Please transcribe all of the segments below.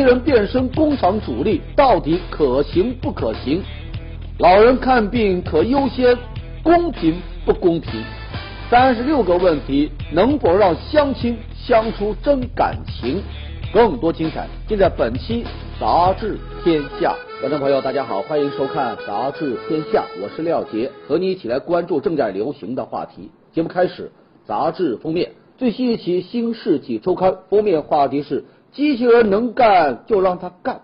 器人变身工厂主力到底可行不可行？老人看病可优先，公平不公平？三十六个问题能否让相亲相处真感情？更多精彩尽在本期《杂志天下》。观众朋友，大家好，欢迎收看《杂志天下》，我是廖杰，和你一起来关注正在流行的话题。节目开始，杂志封面最新一期《新世纪周刊》封面话题是。机器人能干就让它干，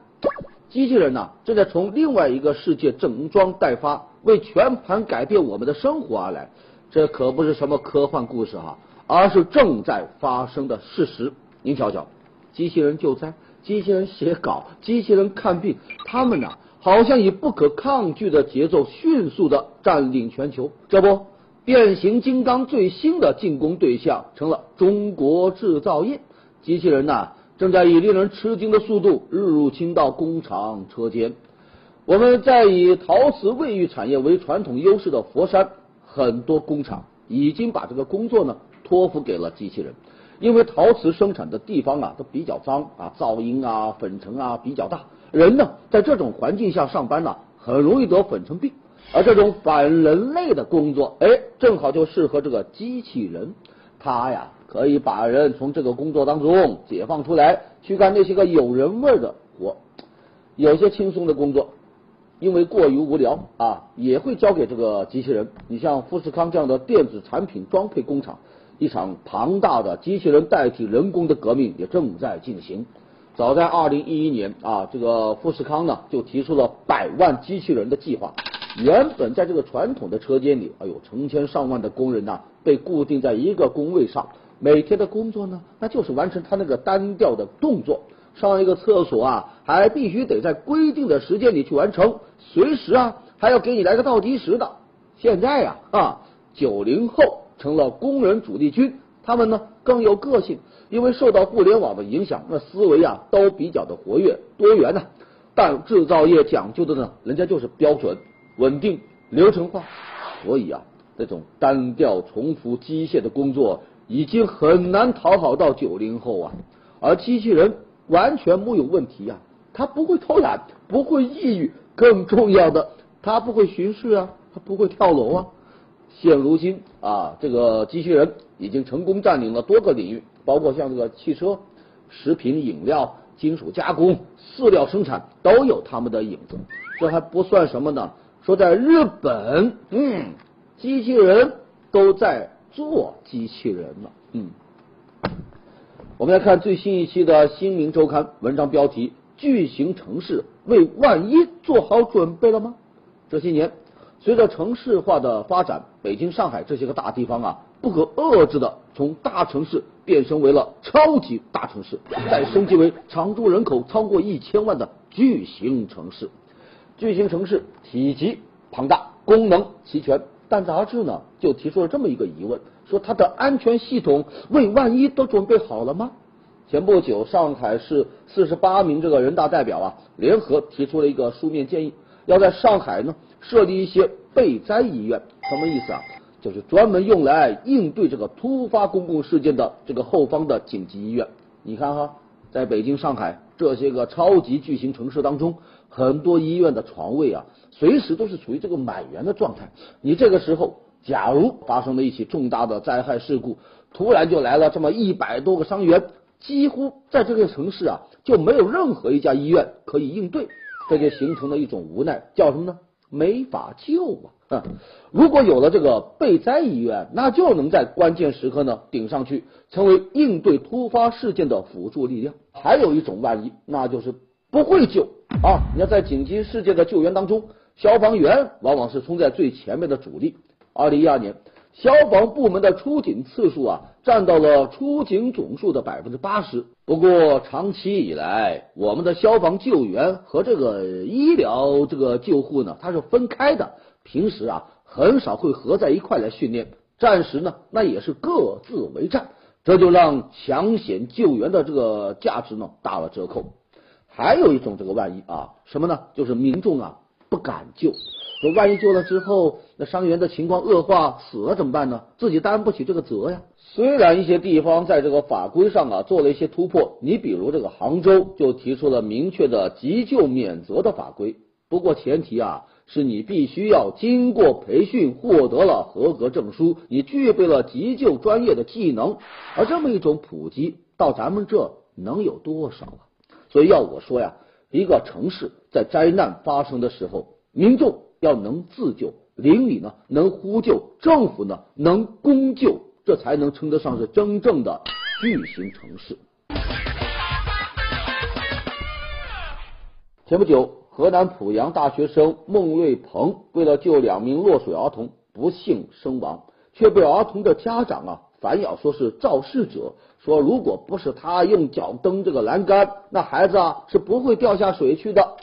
机器人呢正在从另外一个世界整装待发，为全盘改变我们的生活而来。这可不是什么科幻故事哈，而是正在发生的事实。您瞧瞧，机器人救灾，机器人写稿，机器人看病，他们呢好像以不可抗拒的节奏迅速的占领全球。这不，变形金刚最新的进攻对象成了中国制造业，机器人呢？正在以令人吃惊的速度日入侵到工厂车间。我们在以陶瓷卫浴产业为传统优势的佛山，很多工厂已经把这个工作呢托付给了机器人。因为陶瓷生产的地方啊都比较脏啊，噪音啊、粉尘啊比较大，人呢在这种环境下上班呢，很容易得粉尘病。而这种反人类的工作，哎，正好就适合这个机器人，它呀。可以把人从这个工作当中解放出来，去干那些个有人味的活。有些轻松的工作，因为过于无聊啊，也会交给这个机器人。你像富士康这样的电子产品装配工厂，一场庞大的机器人代替人工的革命也正在进行。早在二零一一年啊，这个富士康呢就提出了百万机器人的计划。原本在这个传统的车间里，哎呦，成千上万的工人呐，被固定在一个工位上。每天的工作呢，那就是完成他那个单调的动作。上一个厕所啊，还必须得在规定的时间里去完成，随时啊还要给你来个倒计时的。现在呀啊，九零后成了工人主力军，他们呢更有个性，因为受到互联网的影响，那思维啊都比较的活跃多元呢。但制造业讲究的呢，人家就是标准、稳定、流程化，所以啊，这种单调、重复、机械的工作。已经很难讨好到九零后啊，而机器人完全木有问题啊，它不会偷懒，不会抑郁，更重要的，它不会巡视啊，它不会跳楼啊。现如今啊，这个机器人已经成功占领了多个领域，包括像这个汽车、食品饮料、金属加工、饲料生产都有他们的影子。这还不算什么呢，说在日本，嗯，机器人都在。做机器人了，嗯，我们来看最新一期的《新民周刊》文章标题：巨型城市为万一做好准备了吗？这些年，随着城市化的发展，北京、上海这些个大地方啊，不可遏制的从大城市变身为了超级大城市，再升级为常住人口超过一千万的巨型城市。巨型城市体积庞大，功能齐全。但杂志呢就提出了这么一个疑问，说它的安全系统为万一都准备好了吗？前不久，上海市四十八名这个人大代表啊联合提出了一个书面建议，要在上海呢设立一些备灾医院，什么意思啊？就是专门用来应对这个突发公共事件的这个后方的紧急医院。你看哈，在北京、上海这些个超级巨型城市当中，很多医院的床位啊。随时都是处于这个满员的状态。你这个时候，假如发生了一起重大的灾害事故，突然就来了这么一百多个伤员，几乎在这个城市啊就没有任何一家医院可以应对，这就形成了一种无奈，叫什么呢？没法救啊！如果有了这个备灾医院，那就能在关键时刻呢顶上去，成为应对突发事件的辅助力量。还有一种万一，那就是不会救啊！你要在紧急事件的救援当中。消防员往往是冲在最前面的主力。二零一二年，消防部门的出警次数啊，占到了出警总数的百分之八十。不过，长期以来，我们的消防救援和这个医疗这个救护呢，它是分开的。平时啊，很少会合在一块来训练。暂时呢，那也是各自为战，这就让抢险救援的这个价值呢打了折扣。还有一种这个万一啊，什么呢？就是民众啊。不敢救，说万一救了之后，那伤员的情况恶化死了怎么办呢？自己担不起这个责呀。虽然一些地方在这个法规上啊做了一些突破，你比如这个杭州就提出了明确的急救免责的法规，不过前提啊是你必须要经过培训，获得了合格证书，你具备了急救专业的技能，而这么一种普及到咱们这能有多少啊？所以要我说呀，一个城市在灾难发生的时候，民众要能自救，邻里呢能呼救，政府呢能公救。这才能称得上是真正的巨型城市。前不久，河南濮阳大学生孟瑞鹏为了救两名落水儿童，不幸身亡，却被儿童的家长啊反咬说是肇事者，说如果不是他用脚蹬这个栏杆，那孩子啊是不会掉下水去的。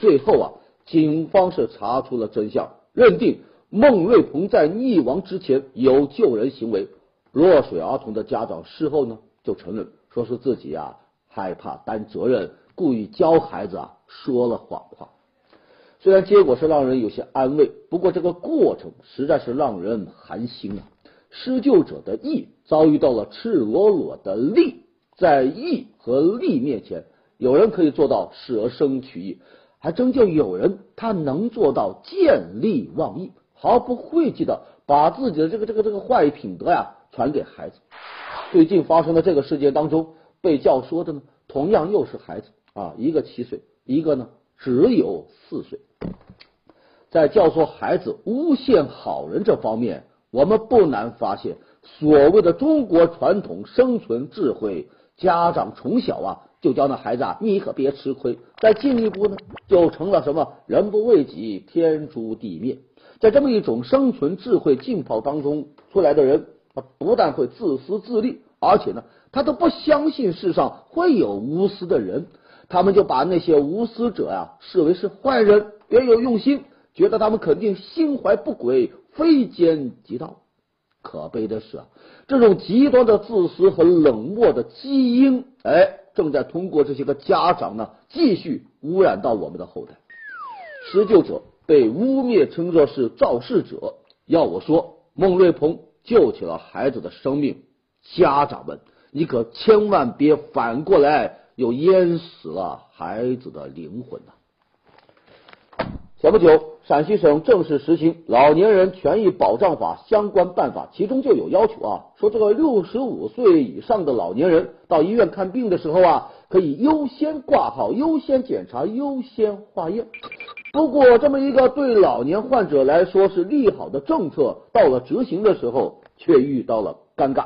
最后啊，警方是查出了真相，认定孟瑞鹏在溺亡之前有救人行为。落水儿童的家长事后呢就承认，说是自己啊害怕担责任，故意教孩子啊说了谎话。虽然结果是让人有些安慰，不过这个过程实在是让人寒心啊。施救者的义遭遇到了赤裸裸的利，在义和利面前，有人可以做到舍生取义，还真就有人他能做到见利忘义，毫不讳忌的把自己的这个这个这个坏品德呀。传给孩子。最近发生的这个事件当中，被教唆的呢，同样又是孩子啊，一个七岁，一个呢只有四岁。在教唆孩子诬陷好人这方面，我们不难发现，所谓的中国传统生存智慧，家长从小啊就教那孩子啊，你可别吃亏。再进一步呢，就成了什么人不为己，天诛地灭。在这么一种生存智慧浸泡当中出来的人。他不但会自私自利，而且呢，他都不相信世上会有无私的人，他们就把那些无私者呀视为是坏人，别有用心，觉得他们肯定心怀不轨，非奸即盗。可悲的是啊，这种极端的自私和冷漠的基因，哎，正在通过这些个家长呢，继续污染到我们的后代。施救者被污蔑称作是肇事者，要我说，孟瑞鹏。救起了孩子的生命，家长们，你可千万别反过来又淹死了孩子的灵魂呐！前不久，陕西省正式实行《老年人权益保障法》相关办法，其中就有要求啊，说这个六十五岁以上的老年人到医院看病的时候啊，可以优先挂号、优先检查、优先化验。不过，这么一个对老年患者来说是利好的政策，到了执行的时候却遇到了尴尬。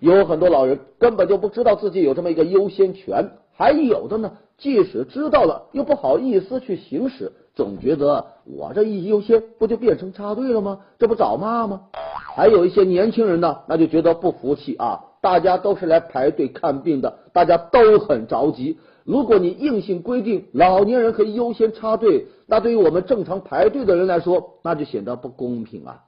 有很多老人根本就不知道自己有这么一个优先权，还有的呢，即使知道了又不好意思去行使，总觉得我这一优先不就变成插队了吗？这不找骂吗？还有一些年轻人呢，那就觉得不服气啊！大家都是来排队看病的，大家都很着急。如果你硬性规定老年人可以优先插队，那对于我们正常排队的人来说，那就显得不公平啊！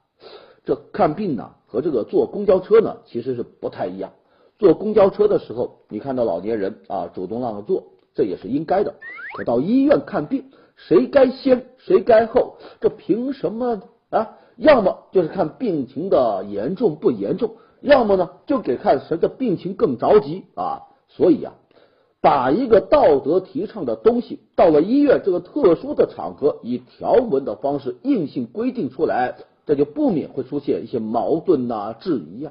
这看病呢和这个坐公交车呢其实是不太一样。坐公交车的时候，你看到老年人啊主动让座，这也是应该的。可到医院看病，谁该先谁该后，这凭什么啊？要么就是看病情的严重不严重，要么呢就给看谁的病情更着急啊！所以啊。把一个道德提倡的东西到了医院这个特殊的场合，以条文的方式硬性规定出来，这就不免会出现一些矛盾呐、质疑呀。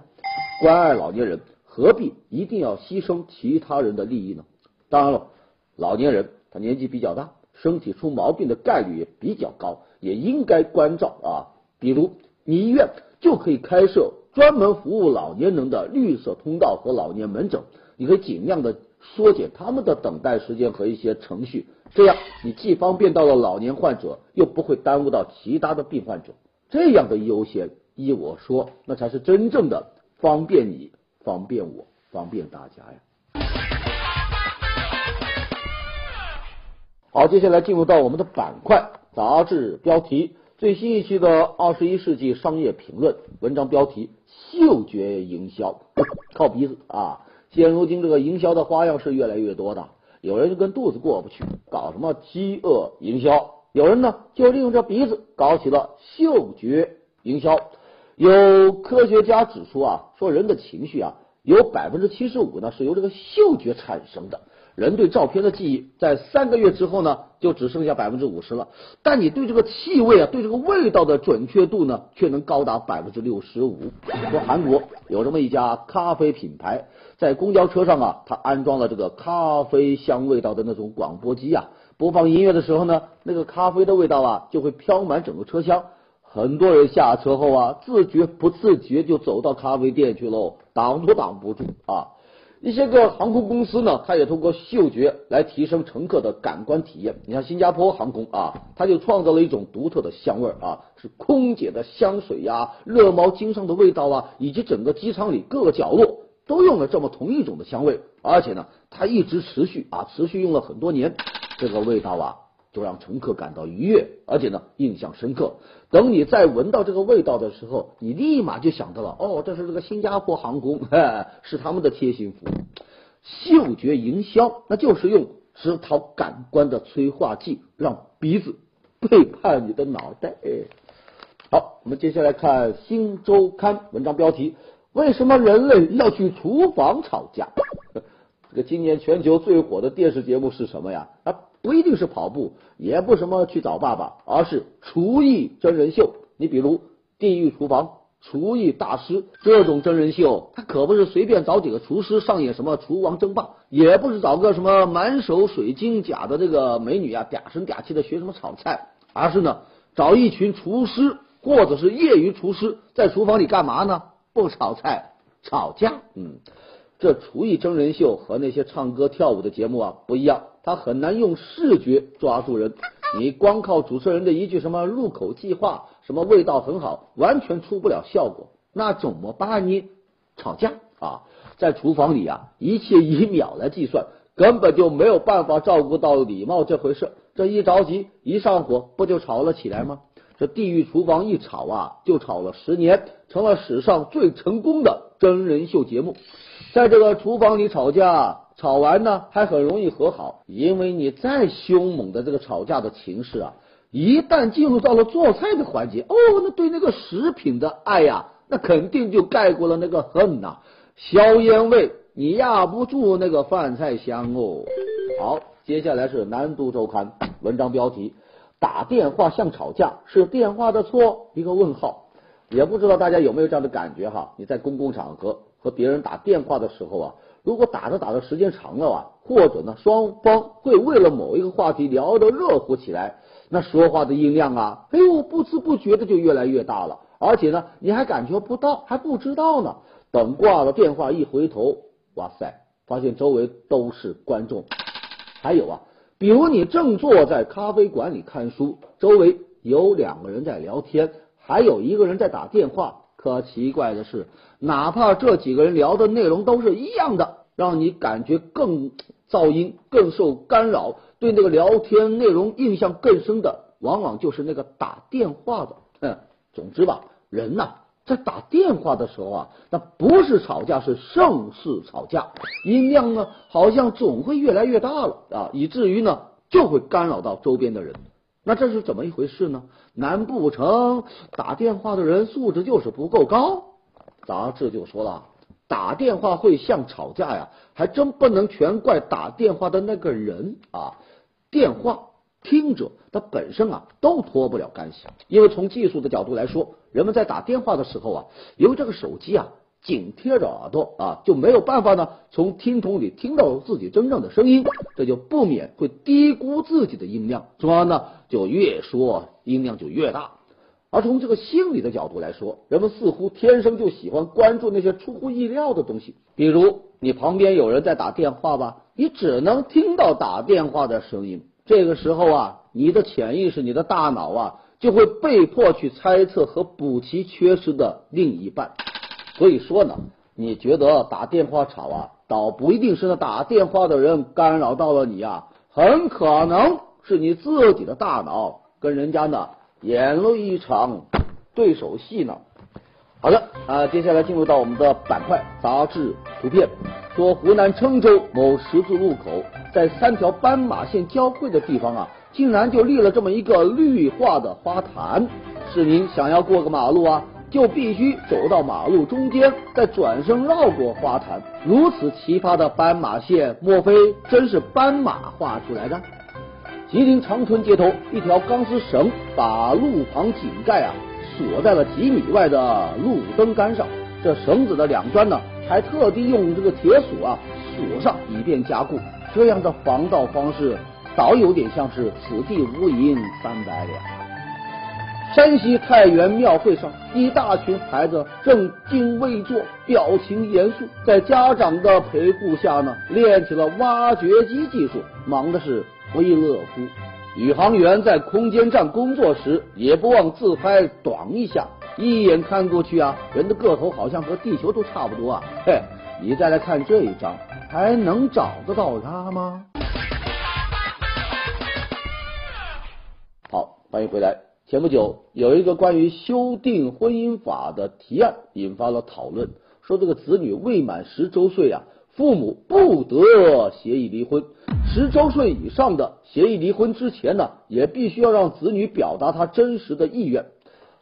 关爱老年人，何必一定要牺牲其他人的利益呢？当然了，老年人他年纪比较大，身体出毛病的概率也比较高，也应该关照啊。比如，你医院就可以开设专门服务老年人的绿色通道和老年门诊，你可以尽量的。缩减他们的等待时间和一些程序，这样你既方便到了老年患者，又不会耽误到其他的病患者。这样的优先，依我说，那才是真正的方便你、方便我、方便大家呀。好，接下来进入到我们的板块杂志标题，最新一期的《二十一世纪商业评论》文章标题：嗅觉营销，靠鼻子啊。现如今，这个营销的花样是越来越多的。有人就跟肚子过不去，搞什么饥饿营销有人呢就利用这鼻子搞起了嗅觉营销。有科学家指出啊，说人的情绪啊，有百分之七十五呢是由这个嗅觉产生的。人对照片的记忆，在三个月之后呢，就只剩下百分之五十了。但你对这个气味啊，对这个味道的准确度呢，却能高达百分之六十五。说韩国有这么一家咖啡品牌，在公交车上啊，它安装了这个咖啡香味道的那种广播机啊，播放音乐的时候呢，那个咖啡的味道啊，就会飘满整个车厢。很多人下车后啊，自觉不自觉就走到咖啡店去喽，挡都挡不住啊。一些个航空公司呢，它也通过嗅觉来提升乘客的感官体验。你像新加坡航空啊，它就创造了一种独特的香味啊，是空姐的香水呀、热毛巾上的味道啊，以及整个机舱里各个角落都用了这么同一种的香味，而且呢，它一直持续啊，持续用了很多年，这个味道啊。就让乘客感到愉悦，而且呢印象深刻。等你再闻到这个味道的时候，你立马就想到了，哦，这是这个新加坡航空，是他们的贴心服务。嗅觉营销，那就是用直讨感官的催化剂，让鼻子 背叛你的脑袋。好，我们接下来看《新周刊》文章标题：为什么人类要去厨房吵架？这个今年全球最火的电视节目是什么呀？啊？不一定是跑步，也不什么去找爸爸，而是厨艺真人秀。你比如《地狱厨房》厨艺大师这种真人秀，他可不是随便找几个厨师上演什么厨王争霸，也不是找个什么满手水晶甲的这个美女啊嗲声嗲气的学什么炒菜，而是呢找一群厨师或者是业余厨师在厨房里干嘛呢？不炒菜，吵架。嗯。这厨艺真人秀和那些唱歌跳舞的节目啊不一样，他很难用视觉抓住人。你光靠主持人的一句什么入口即化，什么味道很好，完全出不了效果。那怎么办呢？吵架啊，在厨房里啊，一切以秒来计算，根本就没有办法照顾到礼貌这回事。这一着急一上火，不就吵了起来吗？这地狱厨房一吵啊，就吵了十年，成了史上最成功的真人秀节目。在这个厨房里吵架，吵完呢还很容易和好，因为你再凶猛的这个吵架的情势啊，一旦进入到了做菜的环节，哦，那对那个食品的爱呀，那肯定就盖过了那个恨呐。硝烟味，你压不住那个饭菜香哦。好，接下来是南都周刊 文章标题：打电话像吵架，是电话的错？一个问号。也不知道大家有没有这样的感觉哈？你在公共场合。和别人打电话的时候啊，如果打着打着时间长了啊，或者呢双方会为了某一个话题聊得热乎起来，那说话的音量啊，哎呦不知不觉的就越来越大了，而且呢你还感觉不到，还不知道呢。等挂了电话一回头，哇塞，发现周围都是观众。还有啊，比如你正坐在咖啡馆里看书，周围有两个人在聊天，还有一个人在打电话。可奇怪的是，哪怕这几个人聊的内容都是一样的，让你感觉更噪音、更受干扰，对那个聊天内容印象更深的，往往就是那个打电话的。哼，总之吧，人呐，在打电话的时候啊，那不是吵架，是盛世吵架，音量呢，好像总会越来越大了啊，以至于呢，就会干扰到周边的人。那这是怎么一回事呢？难不成打电话的人素质就是不够高？杂志就说了，打电话会像吵架呀，还真不能全怪打电话的那个人啊。电话听者他本身啊都脱不了干系，因为从技术的角度来说，人们在打电话的时候啊，由于这个手机啊。紧贴着耳朵啊，就没有办法呢，从听筒里听到自己真正的声音，这就不免会低估自己的音量，从而呢，就越说音量就越大。而从这个心理的角度来说，人们似乎天生就喜欢关注那些出乎意料的东西，比如你旁边有人在打电话吧，你只能听到打电话的声音，这个时候啊，你的潜意识、你的大脑啊，就会被迫去猜测和补齐缺失的另一半。所以说呢，你觉得打电话吵啊，倒不一定是那打电话的人干扰到了你啊，很可能是你自己的大脑跟人家呢演了一场对手戏呢。好的啊，接下来进入到我们的板块杂志图片，说湖南郴州某十字路口，在三条斑马线交汇的地方啊，竟然就立了这么一个绿化的花坛。市民想要过个马路啊，就必须走到马路中间，再转身绕过花坛。如此奇葩的斑马线，莫非真是斑马画出来的？吉林长春街头，一条钢丝绳把路旁井盖啊锁在了几米外的路灯杆上。这绳子的两端呢，还特地用这个铁锁啊锁上，以便加固。这样的防盗方式，倒有点像是此地无银三百两。山西太原庙会上，一大群孩子正襟危坐，表情严肃，在家长的陪护下呢，练起了挖掘机技术，忙的是不亦乐乎。宇航员在空间站工作时，也不忘自拍短一下，一眼看过去啊，人的个头好像和地球都差不多啊。嘿，你再来看这一张，还能找得到他吗？好，欢迎回来。前不久，有一个关于修订婚姻法的提案引发了讨论，说这个子女未满十周岁啊，父母不得协议离婚；十周岁以上的，协议离婚之前呢，也必须要让子女表达他真实的意愿。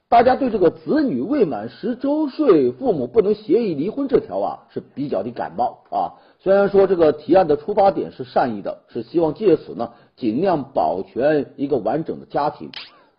大家对这个子女未满十周岁，父母不能协议离婚这条啊，是比较的感冒啊。虽然说这个提案的出发点是善意的，是希望借此呢，尽量保全一个完整的家庭。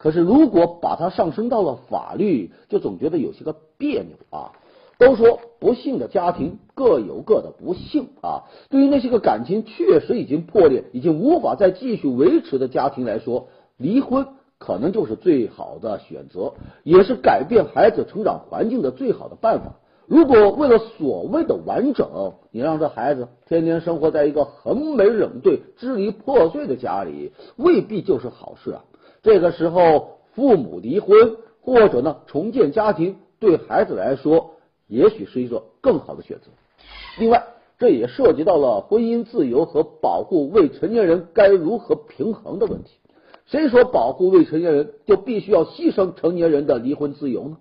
可是，如果把它上升到了法律，就总觉得有些个别扭啊。都说不幸的家庭各有各的不幸啊。对于那些个感情确实已经破裂、已经无法再继续维持的家庭来说，离婚可能就是最好的选择，也是改变孩子成长环境的最好的办法。如果为了所谓的完整，你让这孩子天天生活在一个横眉冷对、支离破碎的家里，未必就是好事啊。这个时候，父母离婚或者呢重建家庭，对孩子来说，也许是一个更好的选择。另外，这也涉及到了婚姻自由和保护未成年人该如何平衡的问题。谁说保护未成年人就必须要牺牲成年人的离婚自由呢？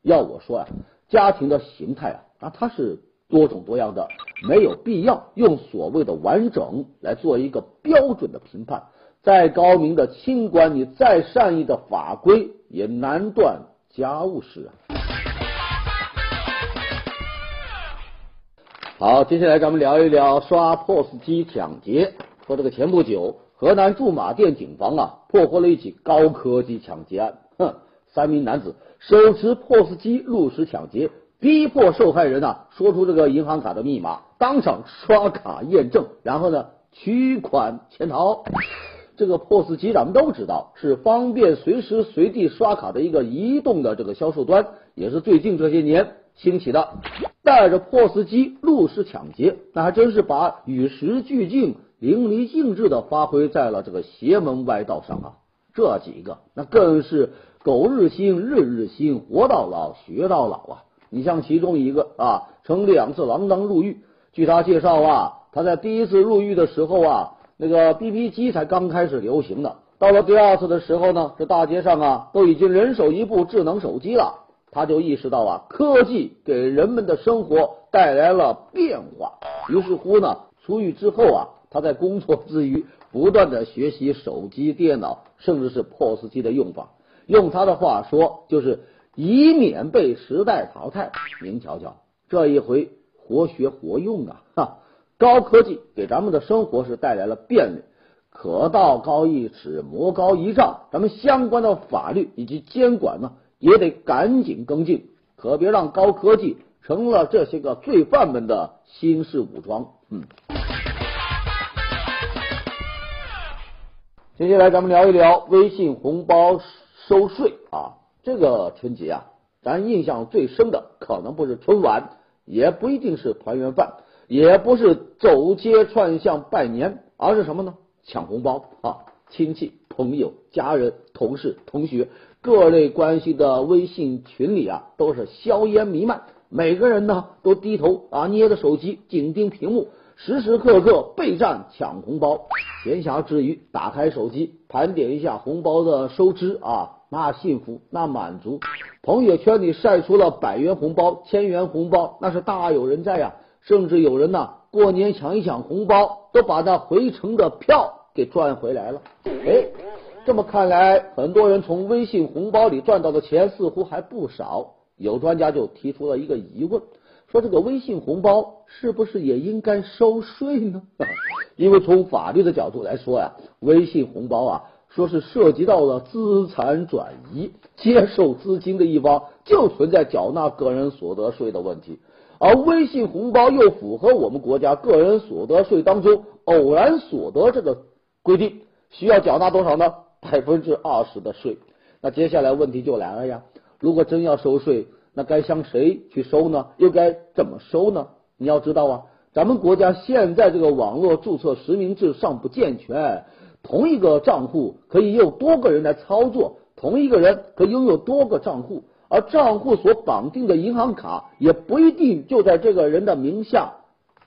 要我说啊，家庭的形态啊啊，它是多种多样的，没有必要用所谓的完整来做一个标准的评判。再高明的清官，你再善意的法规，也难断家务事啊。好，接下来咱们聊一聊刷 POS 机抢劫。说这个前不久，河南驻马店警方啊破获了一起高科技抢劫案。哼，三名男子手持 POS 机入室抢劫，逼迫受害人啊说出这个银行卡的密码，当场刷卡验证，然后呢取款潜逃。这个 POS 机咱们都知道是方便随时随地刷卡的一个移动的这个销售端，也是最近这些年兴起的。带着 POS 机入室抢劫，那还真是把与时俱进、淋漓尽致的发挥在了这个邪门歪道上啊！这几个那更是狗日新，日日新，活到老学到老啊！你像其中一个啊，曾两次锒铛入狱。据他介绍啊，他在第一次入狱的时候啊。那个 BB 机才刚开始流行呢，到了第二次的时候呢，这大街上啊都已经人手一部智能手机了。他就意识到啊，科技给人们的生活带来了变化。于是乎呢，出狱之后啊，他在工作之余不断的学习手机、电脑，甚至是 POS 机的用法。用他的话说，就是以免被时代淘汰。您瞧瞧，这一回活学活用啊！哈。高科技给咱们的生活是带来了便利，可道高一尺，魔高一丈。咱们相关的法律以及监管呢，也得赶紧跟进，可别让高科技成了这些个罪犯们的新式武装。嗯，接下来咱们聊一聊微信红包收税啊。这个春节啊，咱印象最深的可能不是春晚，也不一定是团圆饭。也不是走街串巷拜年，而是什么呢？抢红包啊！亲戚、朋友、家人、同事、同学，各类关系的微信群里啊，都是硝烟弥漫。每个人呢，都低头啊，捏着手机，紧盯屏幕，时时刻刻备战抢红包。闲暇之余，打开手机，盘点一下红包的收支啊，那幸福，那满足。朋友圈里晒出了百元红包、千元红包，那是大有人在呀。甚至有人呢，过年抢一抢红包，都把那回程的票给赚回来了。哎，这么看来，很多人从微信红包里赚到的钱似乎还不少。有专家就提出了一个疑问，说这个微信红包是不是也应该收税呢？因为从法律的角度来说呀，微信红包啊，说是涉及到了资产转移，接受资金的一方就存在缴纳个人所得税的问题。而微信红包又符合我们国家个人所得税当中偶然所得这个规定，需要缴纳多少呢？百分之二十的税。那接下来问题就来了呀，如果真要收税，那该向谁去收呢？又该怎么收呢？你要知道啊，咱们国家现在这个网络注册实名制尚不健全，同一个账户可以由多个人来操作，同一个人可以拥有多个账户。而账户所绑定的银行卡也不一定就在这个人的名下，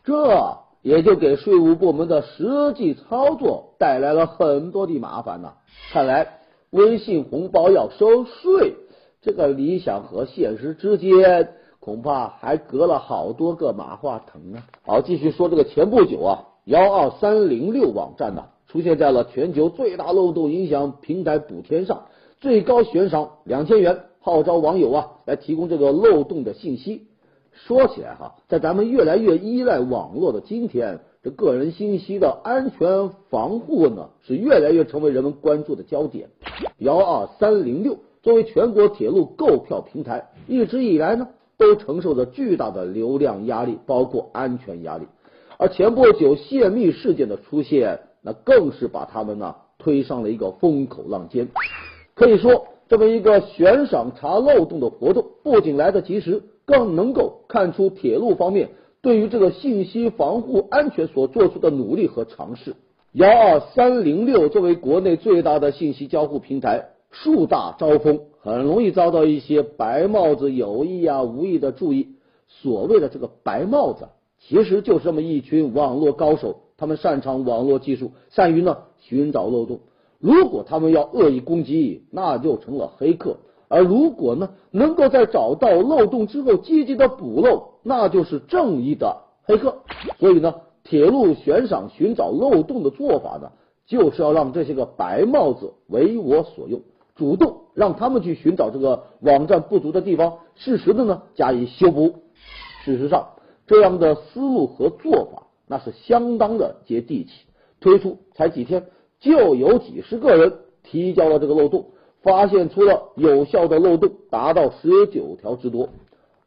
这也就给税务部门的实际操作带来了很多的麻烦呐。看来微信红包要收税，这个理想和现实之间恐怕还隔了好多个马化腾啊！好，继续说这个前不久啊，幺二三零六网站呢出现在了全球最大漏洞影响平台补天上，最高悬赏两千元。号召网友啊来提供这个漏洞的信息。说起来哈，在咱们越来越依赖网络的今天，这个人信息的安全防护呢是越来越成为人们关注的焦点。幺二三零六作为全国铁路购票平台，一直以来呢都承受着巨大的流量压力，包括安全压力。而前不久泄密事件的出现，那更是把他们呢推上了一个风口浪尖。可以说。这么一个悬赏查漏洞的活动，不仅来得及时，更能够看出铁路方面对于这个信息防护安全所做出的努力和尝试。幺二三零六作为国内最大的信息交互平台，树大招风，很容易遭到一些白帽子有意啊无意的注意。所谓的这个白帽子，其实就是这么一群网络高手，他们擅长网络技术，善于呢寻找漏洞。如果他们要恶意攻击，那就成了黑客；而如果呢，能够在找到漏洞之后积极的补漏，那就是正义的黑客。所以呢，铁路悬赏寻找漏洞的做法呢，就是要让这些个白帽子为我所用，主动让他们去寻找这个网站不足的地方，适时的呢加以修补。事实上，这样的思路和做法那是相当的接地气，推出才几天。就有几十个人提交了这个漏洞，发现出了有效的漏洞达到十九条之多。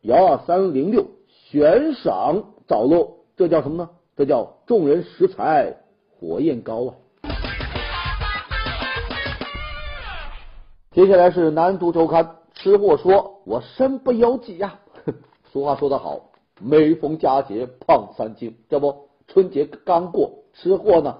幺二三零六悬赏找漏，这叫什么呢？这叫众人拾柴火焰高啊！接下来是南都周刊吃货说：“我身不由己呀。”俗话说得好，每逢佳节胖三斤。这不，春节刚过，吃货呢。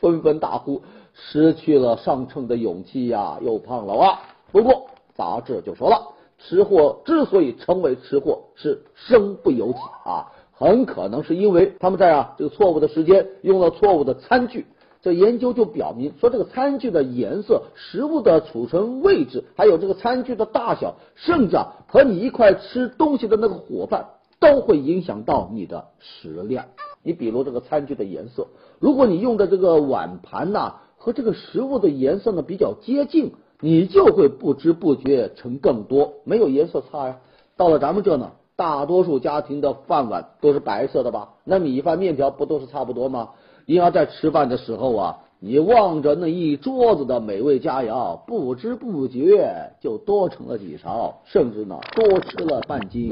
纷纷大呼失去了上秤的勇气呀，又胖了啊！不过杂志就说了，吃货之所以成为吃货，是身不由己啊，很可能是因为他们在啊这个错误的时间用了错误的餐具。这研究就表明说，这个餐具的颜色、食物的储存位置，还有这个餐具的大小，甚至啊和你一块吃东西的那个伙伴，都会影响到你的食量。你比如这个餐具的颜色，如果你用的这个碗盘呐和这个食物的颜色呢比较接近，你就会不知不觉盛更多，没有颜色差呀。到了咱们这呢，大多数家庭的饭碗都是白色的吧？那米饭面条不都是差不多吗？因而，在吃饭的时候啊，你望着那一桌子的美味佳肴，不知不觉就多盛了几勺，甚至呢多吃了半斤。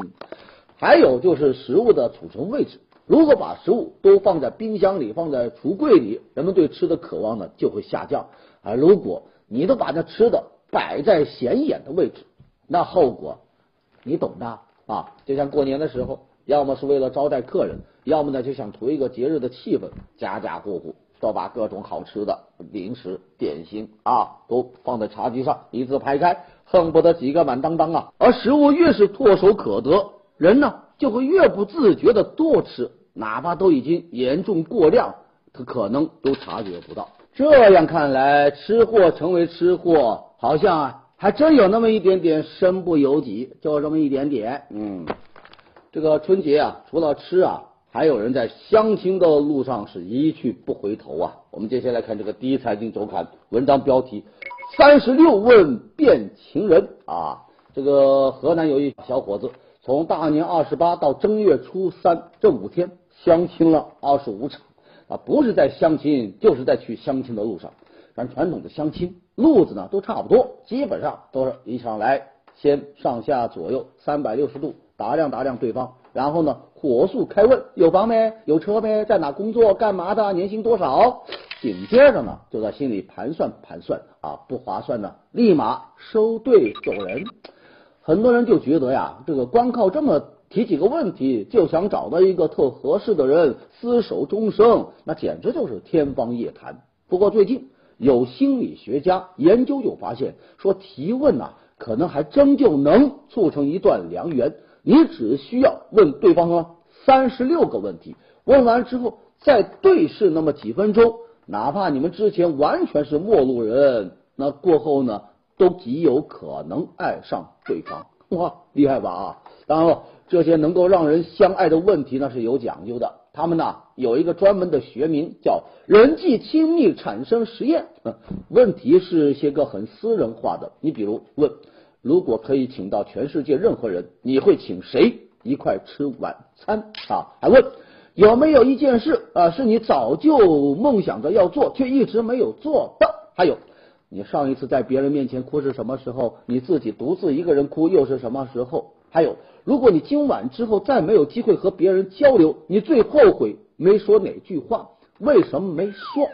还有就是食物的储存位置。如果把食物都放在冰箱里，放在橱柜里，人们对吃的渴望呢就会下降。而如果你都把那吃的摆在显眼的位置，那后果你懂的啊。就像过年的时候，要么是为了招待客人，要么呢就想图一个节日的气氛，家家户户都把各种好吃的零食、点心啊都放在茶几上一字排开，恨不得几个满当当啊。而食物越是唾手可得，人呢？就会越不自觉的多吃，哪怕都已经严重过量，他可能都察觉不到。这样看来，吃货成为吃货，好像啊，还真有那么一点点身不由己，就这么一点点。嗯，这个春节啊，除了吃啊，还有人在相亲的路上是一去不回头啊！我们接下来看这个第一财经周刊文章标题：三十六问变情人啊！这个河南有一小伙子，从大年二十八到正月初三这五天相亲了二十五场啊，不是在相亲，就是在去相亲的路上。咱传统的相亲路子呢都差不多，基本上都是一上来先上下左右三百六十度打量打量对方。然后呢，火速开问：有房没？有车没？在哪工作？干嘛的？年薪多少？紧接着呢，就在心里盘算盘算啊，不划算呢，立马收队走人。很多人就觉得呀，这个光靠这么提几个问题，就想找到一个特合适的人厮守终生，那简直就是天方夜谭。不过最近有心理学家研究就发现，说提问呐，可能还真就能促成一段良缘。你只需要问对方说三十六个问题，问完之后再对视那么几分钟，哪怕你们之前完全是陌路人，那过后呢都极有可能爱上对方。哇，厉害吧啊！当然了，这些能够让人相爱的问题呢是有讲究的，他们呢有一个专门的学名叫人际亲密产生实验。问题是些个很私人化的，你比如问。如果可以请到全世界任何人，你会请谁一块吃晚餐啊？还问有没有一件事啊，是你早就梦想着要做却一直没有做的？还有，你上一次在别人面前哭是什么时候？你自己独自一个人哭又是什么时候？还有，如果你今晚之后再没有机会和别人交流，你最后悔没说哪句话？为什么没说？